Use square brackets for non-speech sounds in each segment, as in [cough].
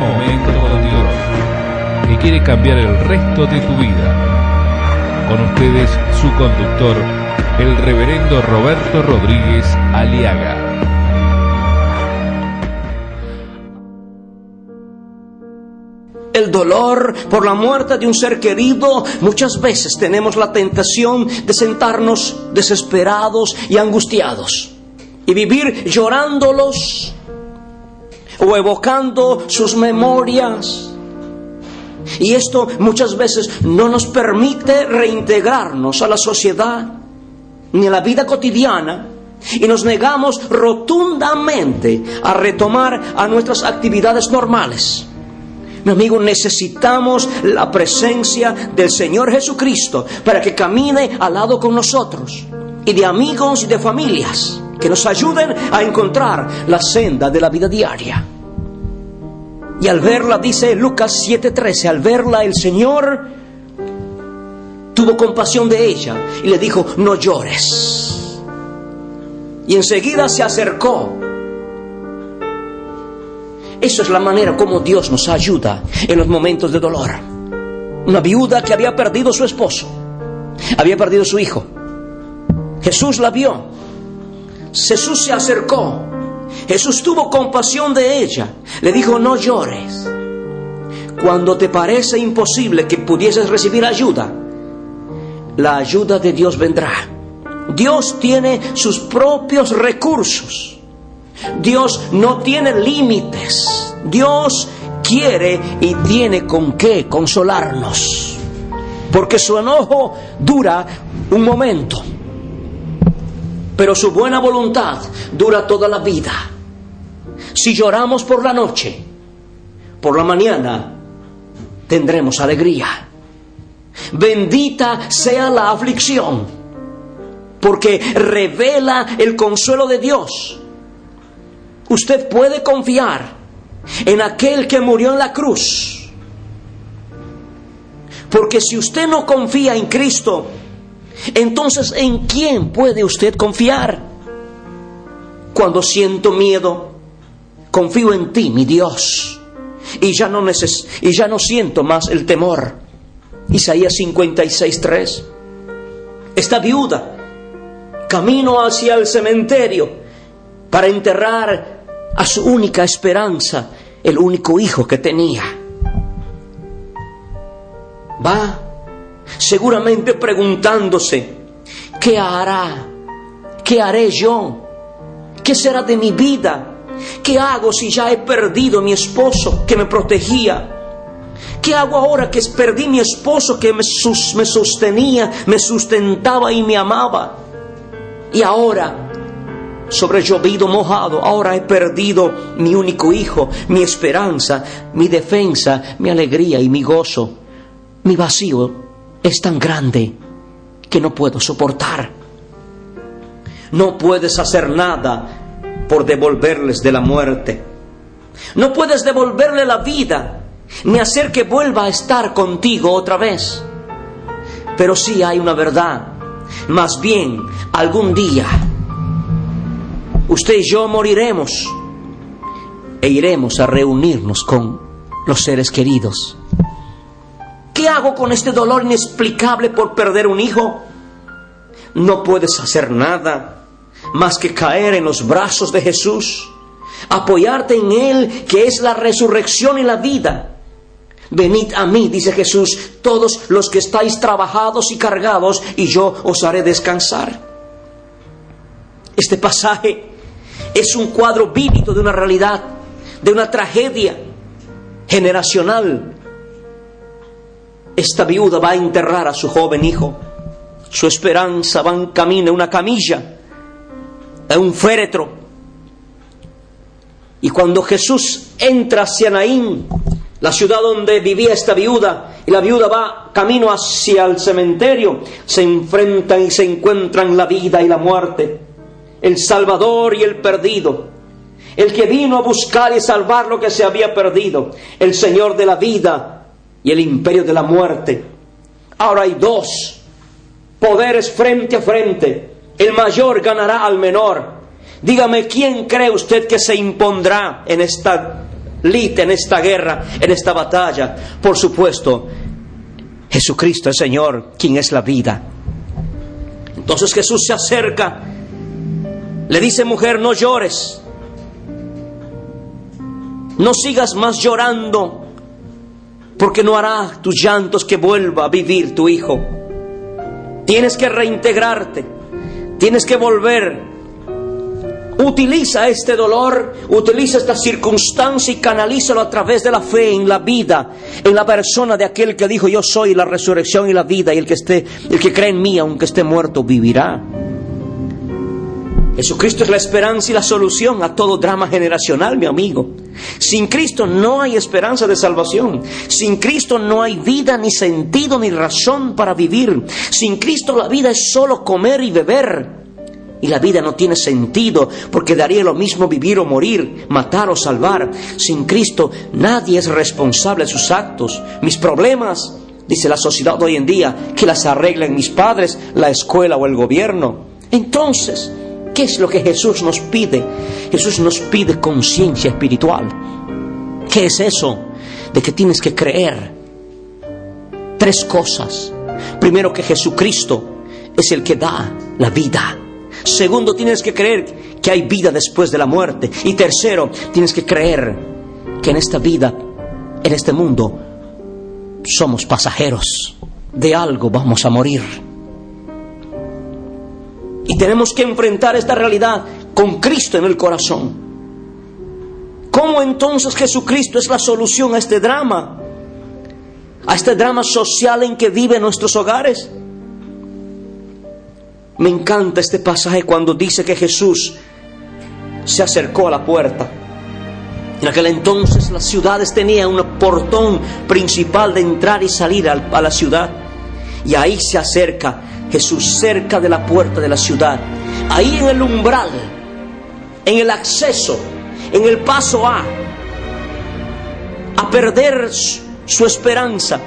momento con Dios, que quiere cambiar el resto de tu vida. Con ustedes, su conductor, el reverendo Roberto Rodríguez Aliaga. el dolor por la muerte de un ser querido, muchas veces tenemos la tentación de sentarnos desesperados y angustiados y vivir llorándolos o evocando sus memorias. Y esto muchas veces no nos permite reintegrarnos a la sociedad ni a la vida cotidiana y nos negamos rotundamente a retomar a nuestras actividades normales. Mi amigo, necesitamos la presencia del Señor Jesucristo para que camine al lado con nosotros y de amigos y de familias que nos ayuden a encontrar la senda de la vida diaria. Y al verla, dice Lucas 7:13, al verla el Señor tuvo compasión de ella y le dijo, no llores. Y enseguida se acercó. Eso es la manera como Dios nos ayuda en los momentos de dolor. Una viuda que había perdido su esposo, había perdido su hijo. Jesús la vio Jesús se acercó. Jesús tuvo compasión de ella. Le dijo, no llores. Cuando te parece imposible que pudieses recibir ayuda, la ayuda de Dios vendrá. Dios tiene sus propios recursos. Dios no tiene límites. Dios quiere y tiene con qué consolarnos. Porque su enojo dura un momento pero su buena voluntad dura toda la vida. Si lloramos por la noche, por la mañana tendremos alegría. Bendita sea la aflicción, porque revela el consuelo de Dios. Usted puede confiar en aquel que murió en la cruz. Porque si usted no confía en Cristo, entonces, ¿en quién puede usted confiar? Cuando siento miedo, confío en ti, mi Dios, y ya no, neces y ya no siento más el temor. Isaías 56:3. Esta viuda camino hacia el cementerio para enterrar a su única esperanza, el único hijo que tenía. Va seguramente preguntándose, ¿qué hará? ¿Qué haré yo? ¿Qué será de mi vida? ¿Qué hago si ya he perdido mi esposo que me protegía? ¿Qué hago ahora que perdí mi esposo que me, me sostenía, me sustentaba y me amaba? Y ahora, sobre llovido mojado, ahora he perdido mi único hijo, mi esperanza, mi defensa, mi alegría y mi gozo. Mi vacío es tan grande que no puedo soportar. No puedes hacer nada por devolverles de la muerte. No puedes devolverle la vida ni hacer que vuelva a estar contigo otra vez. Pero sí hay una verdad. Más bien, algún día, usted y yo moriremos e iremos a reunirnos con los seres queridos. ¿Qué hago con este dolor inexplicable por perder un hijo? No puedes hacer nada más que caer en los brazos de Jesús, apoyarte en Él, que es la resurrección y la vida. Venid a mí, dice Jesús, todos los que estáis trabajados y cargados, y yo os haré descansar. Este pasaje es un cuadro vívido de una realidad, de una tragedia generacional esta viuda va a enterrar a su joven hijo. Su esperanza va en camino a una camilla, a un féretro. Y cuando Jesús entra hacia Naín, la ciudad donde vivía esta viuda, y la viuda va camino hacia el cementerio, se enfrentan y se encuentran la vida y la muerte, el Salvador y el perdido, el que vino a buscar y salvar lo que se había perdido, el Señor de la vida y el imperio de la muerte. Ahora hay dos poderes frente a frente. El mayor ganará al menor. Dígame, ¿quién cree usted que se impondrá en esta lite en esta guerra, en esta batalla. Por supuesto, Jesucristo el Señor, quien es la vida. Entonces Jesús se acerca, le dice, mujer, no llores, no sigas más llorando, porque no hará tus llantos que vuelva a vivir tu hijo. Tienes que reintegrarte, tienes que volver Utiliza este dolor, utiliza esta circunstancia y canalízalo a través de la fe en la vida, en la persona de aquel que dijo yo soy la resurrección y la vida y el que esté, el que cree en mí aunque esté muerto vivirá. Jesucristo es la esperanza y la solución a todo drama generacional, mi amigo. Sin Cristo no hay esperanza de salvación. Sin Cristo no hay vida, ni sentido, ni razón para vivir. Sin Cristo la vida es solo comer y beber y la vida no tiene sentido porque daría lo mismo vivir o morir, matar o salvar. Sin Cristo nadie es responsable de sus actos. Mis problemas, dice la sociedad hoy en día, que las arreglen mis padres, la escuela o el gobierno. Entonces, ¿qué es lo que Jesús nos pide? Jesús nos pide conciencia espiritual. ¿Qué es eso? De que tienes que creer tres cosas. Primero que Jesucristo es el que da la vida. Segundo, tienes que creer que hay vida después de la muerte. Y tercero, tienes que creer que en esta vida, en este mundo, somos pasajeros. De algo vamos a morir. Y tenemos que enfrentar esta realidad con Cristo en el corazón. ¿Cómo entonces Jesucristo es la solución a este drama? A este drama social en que viven nuestros hogares. Me encanta este pasaje cuando dice que Jesús se acercó a la puerta. En aquel entonces las ciudades tenían un portón principal de entrar y salir a la ciudad. Y ahí se acerca Jesús cerca de la puerta de la ciudad. Ahí en el umbral, en el acceso, en el paso A, a perder su esperanza.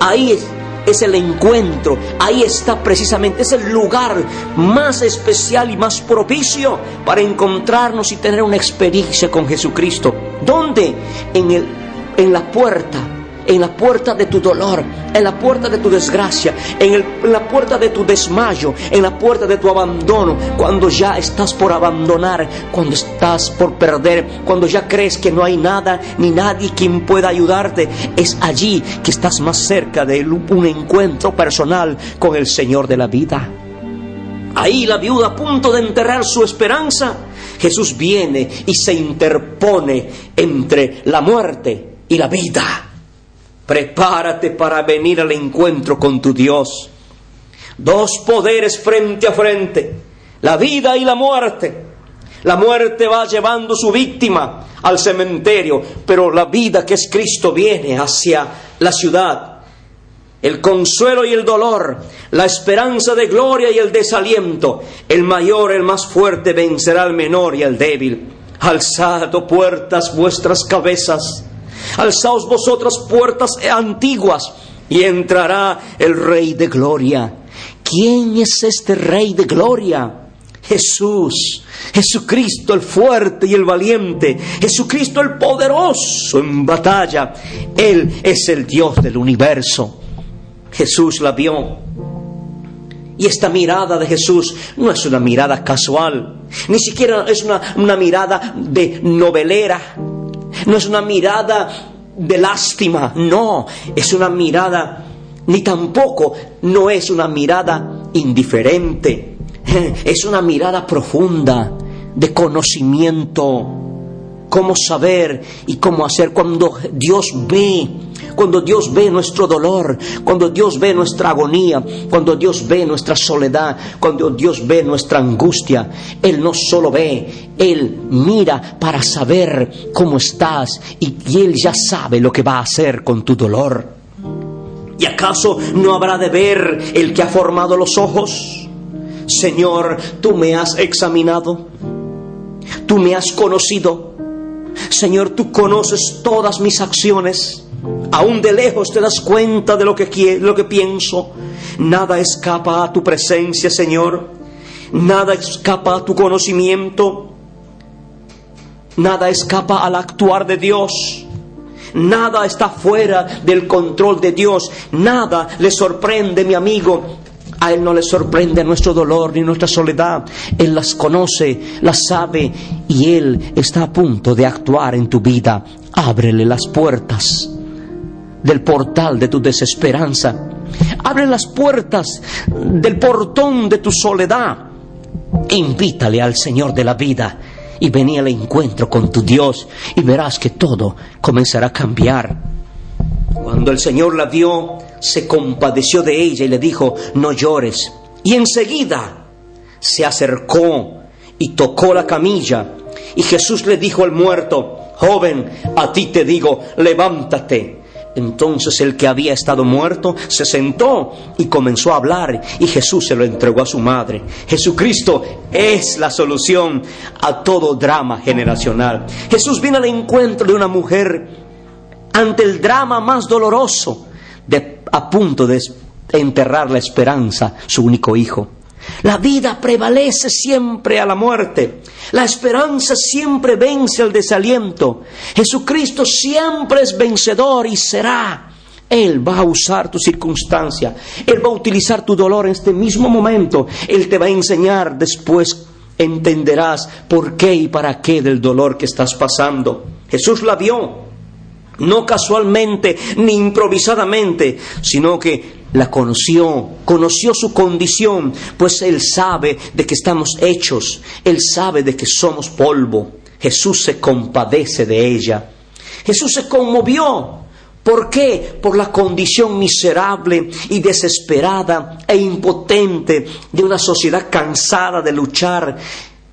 Ahí es el encuentro, ahí está precisamente, es el lugar más especial y más propicio para encontrarnos y tener una experiencia con Jesucristo. ¿Dónde? En, el, en la puerta en la puerta de tu dolor, en la puerta de tu desgracia, en, la puerta de tu desmayo, en la puerta de tu abandono, cuando ya estás por abandonar, cuando estás por perder, cuando ya crees que no hay nada ni nadie quien pueda ayudarte, es allí que estás más cerca de un encuentro personal con el Señor de la vida. Ahí la viuda a punto de enterrar su esperanza, Jesús viene y se interpone entre la muerte y la vida. Prepárate para venir al encuentro con tu Dios. Dos poderes frente a frente, la vida y la muerte. La muerte va llevando su víctima al cementerio, pero la vida que es Cristo viene hacia la ciudad. El consuelo y el dolor, la esperanza de gloria y el desaliento. El mayor, el más fuerte vencerá al menor y al débil. Alzad, oh puertas, vuestras cabezas Alzaos vosotras puertas antiguas y entrará el Rey de Gloria. ¿Quién es este Rey de Gloria? Jesús, Jesucristo el fuerte y el valiente, Jesucristo el poderoso en batalla. Él es el Dios del universo. Jesús la vio. Y esta mirada de Jesús no es una mirada casual, ni siquiera es una, una mirada de novelera, no es una mirada de lástima, no, es una mirada, ni tampoco no es una mirada indiferente, [laughs] es una mirada profunda de conocimiento, cómo saber y cómo hacer cuando Dios ve cuando Dios ve nuestro dolor, cuando Dios ve nuestra agonía, cuando Dios ve nuestra soledad, cuando Dios ve nuestra angustia, Él no solo ve, Él mira para saber cómo estás y, Él ya sabe lo que va a hacer con tu dolor. ¿Y acaso no habrá de ver el que ha formado los ojos? Señor, tú me has examinado, tú me has conocido. Señor, tú conoces todas mis acciones. Aún de lejos te das cuenta de lo que, lo que pienso. Nada escapa a tu presencia, Señor. Nada escapa a tu conocimiento. Nada escapa al actuar de Dios. nada está fuera del control de Dios, nada le sorprende, mi amigo. A Él no le sorprende nuestro dolor ni nuestra soledad. Él las conoce, las sabe y Él está a punto de actuar en tu vida. Ábrele las puertas del portal de tu desesperanza. Abre las puertas del portón de tu soledad. Invítale al Señor de la vida y vení al encuentro con tu Dios y verás que todo comenzará a cambiar. Cuando el Señor la vio, se compadeció de ella y le dijo, no llores. Y enseguida se acercó y tocó la camilla. Y Jesús le dijo al muerto, joven, a ti te digo, levántate. Entonces el que había estado muerto se sentó y comenzó a hablar y Jesús se lo entregó a su madre. Jesucristo es la solución a todo drama generacional. Jesús vino al encuentro de una mujer ante el drama más doloroso, de, a punto de enterrar la esperanza, su único hijo. La vida prevalece siempre a la muerte. La esperanza siempre vence al desaliento. Jesucristo siempre es vencedor y será. Él va a usar tu circunstancia. Él va a utilizar tu dolor en este mismo momento. Él te va a enseñar después. Entenderás por qué y para qué del dolor que estás pasando. Jesús la vio no casualmente ni improvisadamente, sino que la conoció, conoció su condición, pues Él sabe de que estamos hechos, Él sabe de que somos polvo. Jesús se compadece de ella. Jesús se conmovió. ¿Por qué? Por la condición miserable y desesperada e impotente de una sociedad cansada de luchar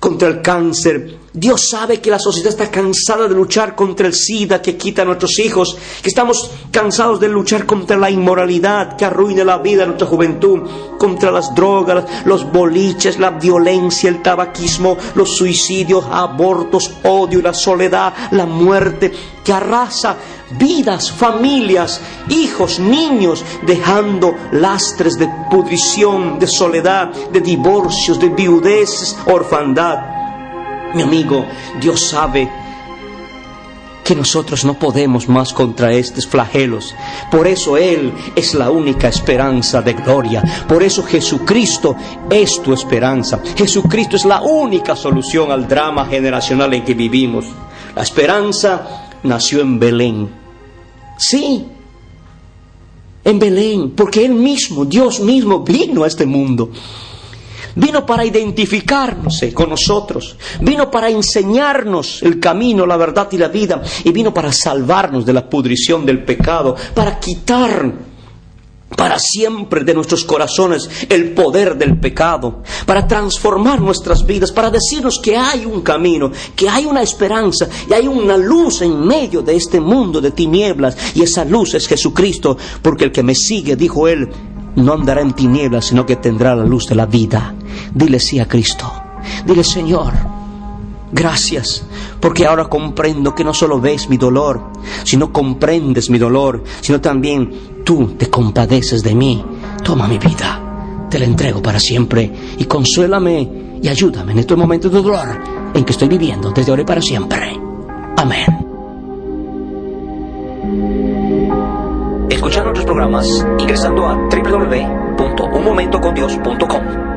contra el cáncer. Dios sabe que la sociedad está cansada de luchar contra el SIDA que quita a nuestros hijos, que estamos cansados de luchar contra la inmoralidad que arruina la vida de nuestra juventud, contra las drogas, los boliches, la violencia, el tabaquismo, los suicidios, abortos, odio, la soledad, la muerte, que arrasa vidas, familias, hijos, niños, dejando lastres de pudrición, de soledad, de divorcios, de viudeces, orfandad. Mi amigo, Dios sabe que nosotros no podemos más contra estos flagelos. Por eso Él es la única esperanza de gloria. Por eso Jesucristo es tu esperanza. Jesucristo es la única solución al drama generacional en que vivimos. La esperanza nació en Belén Sí, en Belén, porque Él mismo, Dios mismo, vino a este mundo. Vino para identificarnos con nosotros, vino para enseñarnos el camino, la verdad y la vida, y vino para salvarnos de la pudrición del pecado, para quitar para siempre de nuestros corazones el poder del pecado, para transformar nuestras vidas, para decirnos que hay un camino, que hay una esperanza y hay una luz en medio de este mundo de tinieblas. Y esa luz es Jesucristo, porque el que me sigue, dijo él, no andará en tinieblas, sino que tendrá la luz de la vida. Dile sí a Cristo. Dile, Señor, Gracias, porque ahora comprendo que no solo ves mi dolor, sino comprendes mi dolor, sino también tú te compadeces de mí. Toma mi vida, te la entrego para siempre y consuélame y ayúdame en estos momentos de dolor en que estoy viviendo desde ahora y para siempre. Amén. Escuchar nuestros programas ingresando a www.unmomentocondios.com.